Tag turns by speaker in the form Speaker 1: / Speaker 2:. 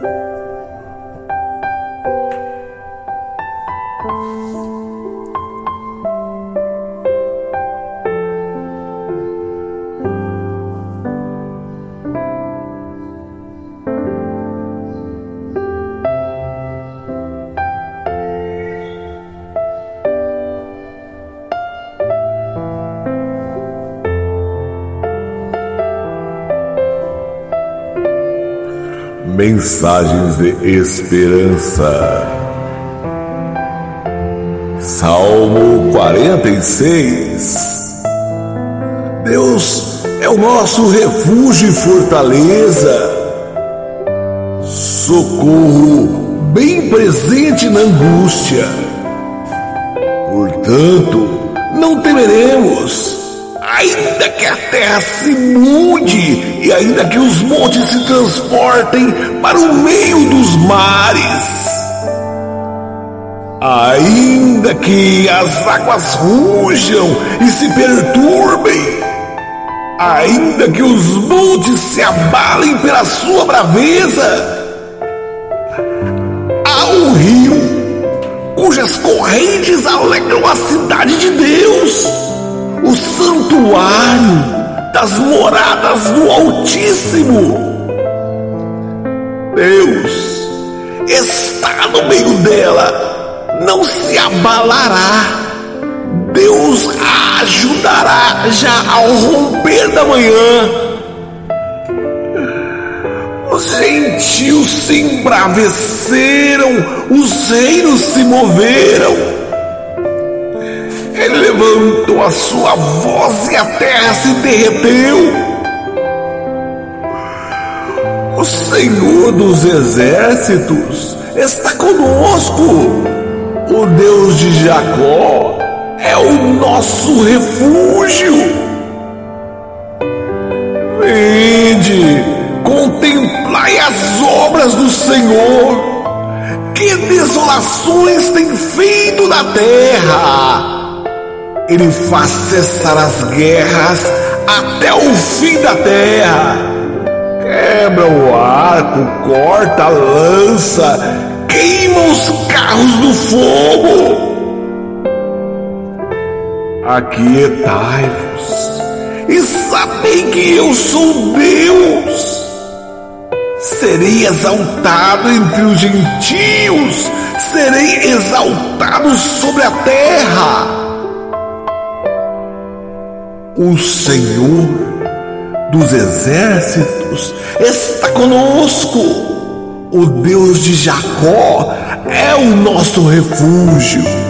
Speaker 1: Bye. Mensagens de esperança. Salmo 46. Deus é o nosso refúgio e fortaleza, socorro bem presente na angústia. Portanto, não temeremos ainda que a terra se mude e ainda que os montes se transportem para o meio dos mares, ainda que as águas rujam e se perturbem, ainda que os montes se abalem pela sua braveza, há um rio cujas correntes alegram a cidade de Deus das moradas do Altíssimo. Deus está no meio dela, não se abalará. Deus a ajudará já ao romper da manhã. Os gentios se embraveceram, os reinos se moveram levantou a sua voz e a terra se derreteu. O Senhor dos exércitos está conosco. O Deus de Jacó é o nosso refúgio. Vinde, contemplai as obras do Senhor. Que desolações tem feito na terra! Ele faz cessar as guerras até o fim da terra. Quebra o arco, corta a lança, queima os carros do fogo. Aquietai-vos e sabei que eu sou Deus. Serei exaltado entre os gentios, serei exaltado sobre a terra o Senhor dos exércitos está conosco. O Deus de Jacó é o nosso refúgio.